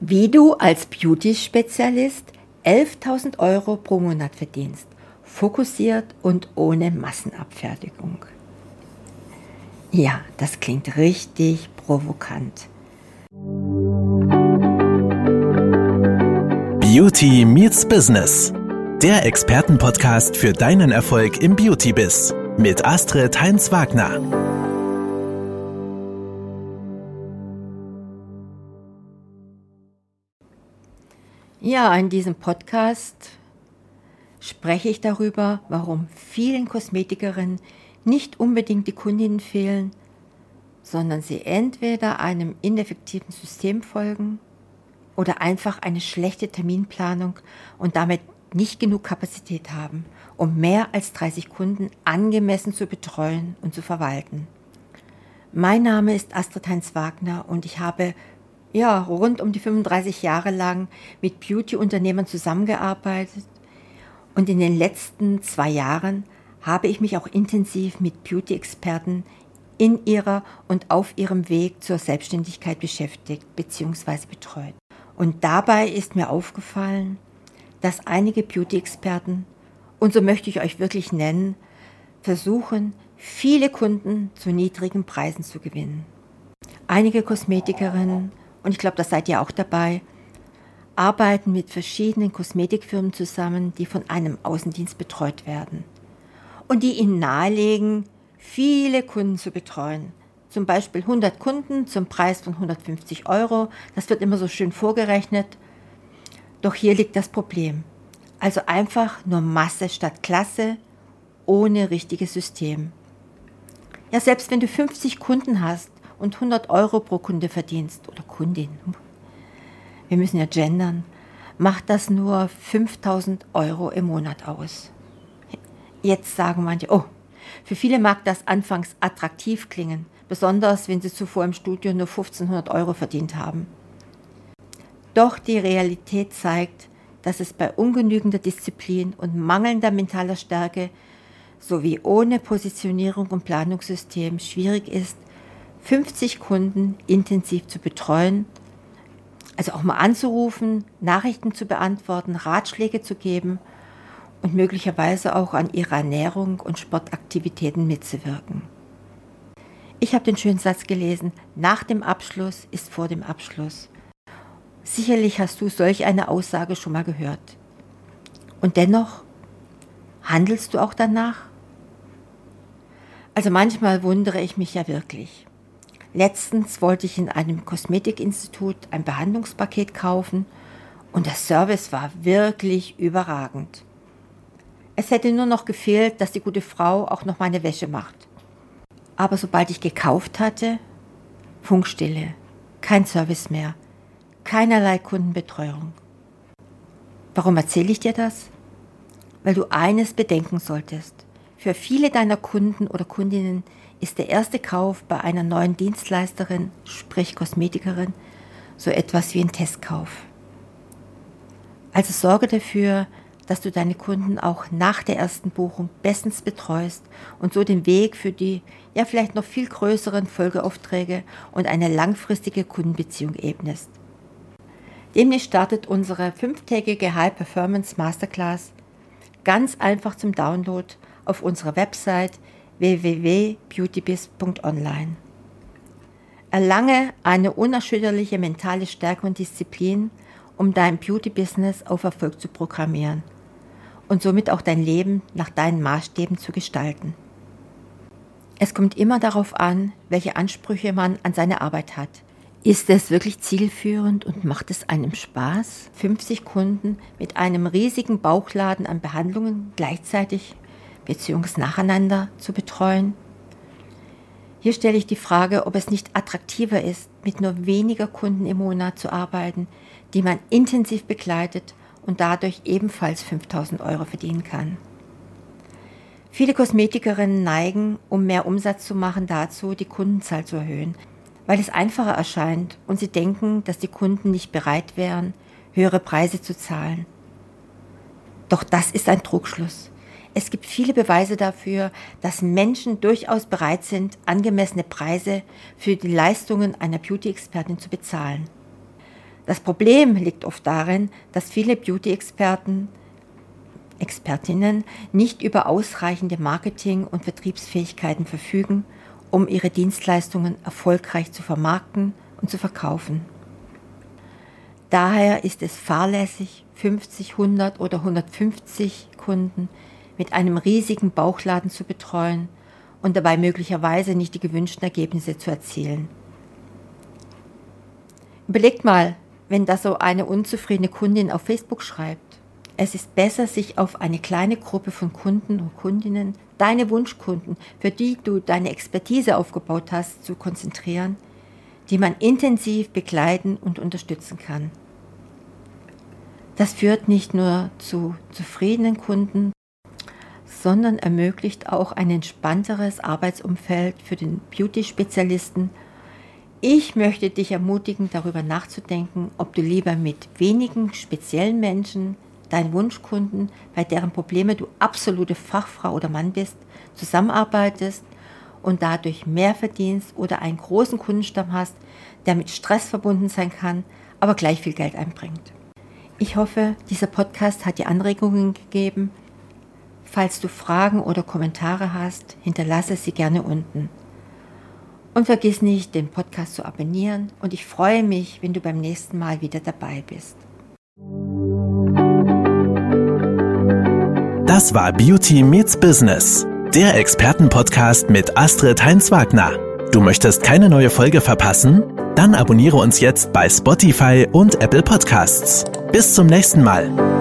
Wie du als Beauty-Spezialist 11.000 Euro pro Monat verdienst, fokussiert und ohne Massenabfertigung. Ja, das klingt richtig provokant. Beauty meets Business. Der Expertenpodcast für deinen Erfolg im Beauty-Biz mit Astrid Heinz-Wagner. Ja, in diesem Podcast spreche ich darüber, warum vielen Kosmetikerinnen nicht unbedingt die Kundinnen fehlen, sondern sie entweder einem ineffektiven System folgen oder einfach eine schlechte Terminplanung und damit nicht genug Kapazität haben, um mehr als 30 Kunden angemessen zu betreuen und zu verwalten. Mein Name ist Astrid Heinz Wagner und ich habe ja, rund um die 35 Jahre lang mit Beauty-Unternehmern zusammengearbeitet und in den letzten zwei Jahren habe ich mich auch intensiv mit Beauty-Experten in ihrer und auf ihrem Weg zur Selbstständigkeit beschäftigt bzw. betreut. Und dabei ist mir aufgefallen, dass einige Beauty-Experten, und so möchte ich euch wirklich nennen, versuchen, viele Kunden zu niedrigen Preisen zu gewinnen. Einige Kosmetikerinnen und ich glaube, das seid ihr auch dabei, arbeiten mit verschiedenen Kosmetikfirmen zusammen, die von einem Außendienst betreut werden und die ihnen nahelegen, viele Kunden zu betreuen. Zum Beispiel 100 Kunden zum Preis von 150 Euro. Das wird immer so schön vorgerechnet. Doch hier liegt das Problem. Also einfach nur Masse statt Klasse, ohne richtiges System. Ja, selbst wenn du 50 Kunden hast, und 100 Euro pro Kunde verdienst oder Kundin, wir müssen ja gendern, macht das nur 5000 Euro im Monat aus. Jetzt sagen manche, oh, für viele mag das anfangs attraktiv klingen, besonders wenn sie zuvor im Studio nur 1500 Euro verdient haben. Doch die Realität zeigt, dass es bei ungenügender Disziplin und mangelnder mentaler Stärke sowie ohne Positionierung und Planungssystem schwierig ist, 50 Kunden intensiv zu betreuen, also auch mal anzurufen, Nachrichten zu beantworten, Ratschläge zu geben und möglicherweise auch an ihrer Ernährung und Sportaktivitäten mitzuwirken. Ich habe den schönen Satz gelesen, nach dem Abschluss ist vor dem Abschluss. Sicherlich hast du solch eine Aussage schon mal gehört. Und dennoch, handelst du auch danach? Also manchmal wundere ich mich ja wirklich. Letztens wollte ich in einem Kosmetikinstitut ein Behandlungspaket kaufen und der Service war wirklich überragend. Es hätte nur noch gefehlt, dass die gute Frau auch noch meine Wäsche macht. Aber sobald ich gekauft hatte, Funkstille, kein Service mehr, keinerlei Kundenbetreuung. Warum erzähle ich dir das? Weil du eines bedenken solltest. Für viele deiner Kunden oder Kundinnen ist der erste Kauf bei einer neuen Dienstleisterin, sprich Kosmetikerin, so etwas wie ein Testkauf. Also sorge dafür, dass du deine Kunden auch nach der ersten Buchung bestens betreust und so den Weg für die ja vielleicht noch viel größeren Folgeaufträge und eine langfristige Kundenbeziehung ebnest. Demnächst startet unsere fünftägige High Performance Masterclass ganz einfach zum Download auf unserer Website www.beautybiz.online. Erlange eine unerschütterliche mentale Stärke und Disziplin, um dein Beauty-Business auf Erfolg zu programmieren und somit auch dein Leben nach deinen Maßstäben zu gestalten. Es kommt immer darauf an, welche Ansprüche man an seine Arbeit hat. Ist es wirklich zielführend und macht es einem Spaß, 50 Kunden mit einem riesigen Bauchladen an Behandlungen gleichzeitig bzw. nacheinander zu betreuen. Hier stelle ich die Frage, ob es nicht attraktiver ist, mit nur weniger Kunden im Monat zu arbeiten, die man intensiv begleitet und dadurch ebenfalls 5000 Euro verdienen kann. Viele Kosmetikerinnen neigen, um mehr Umsatz zu machen, dazu, die Kundenzahl zu erhöhen, weil es einfacher erscheint und sie denken, dass die Kunden nicht bereit wären, höhere Preise zu zahlen. Doch das ist ein Trugschluss. Es gibt viele Beweise dafür, dass Menschen durchaus bereit sind, angemessene Preise für die Leistungen einer Beauty-Expertin zu bezahlen. Das Problem liegt oft darin, dass viele Beauty-Experten, Expertinnen nicht über ausreichende Marketing- und Vertriebsfähigkeiten verfügen, um ihre Dienstleistungen erfolgreich zu vermarkten und zu verkaufen. Daher ist es fahrlässig, 50, 100 oder 150 Kunden mit einem riesigen Bauchladen zu betreuen und dabei möglicherweise nicht die gewünschten Ergebnisse zu erzielen. Überlegt mal, wenn da so eine unzufriedene Kundin auf Facebook schreibt. Es ist besser, sich auf eine kleine Gruppe von Kunden und Kundinnen, deine Wunschkunden, für die du deine Expertise aufgebaut hast, zu konzentrieren, die man intensiv begleiten und unterstützen kann. Das führt nicht nur zu zufriedenen Kunden, sondern ermöglicht auch ein entspannteres Arbeitsumfeld für den Beauty-Spezialisten ich möchte dich ermutigen, darüber nachzudenken, ob du lieber mit wenigen speziellen Menschen, deinen Wunschkunden, bei deren Probleme du absolute Fachfrau oder Mann bist, zusammenarbeitest und dadurch mehr verdienst oder einen großen Kundenstamm hast, der mit Stress verbunden sein kann, aber gleich viel Geld einbringt. Ich hoffe, dieser Podcast hat dir Anregungen gegeben. Falls du Fragen oder Kommentare hast, hinterlasse sie gerne unten. Und vergiss nicht, den Podcast zu abonnieren und ich freue mich, wenn du beim nächsten Mal wieder dabei bist. Das war Beauty Meets Business, der Expertenpodcast mit Astrid Heinz-Wagner. Du möchtest keine neue Folge verpassen? Dann abonniere uns jetzt bei Spotify und Apple Podcasts. Bis zum nächsten Mal.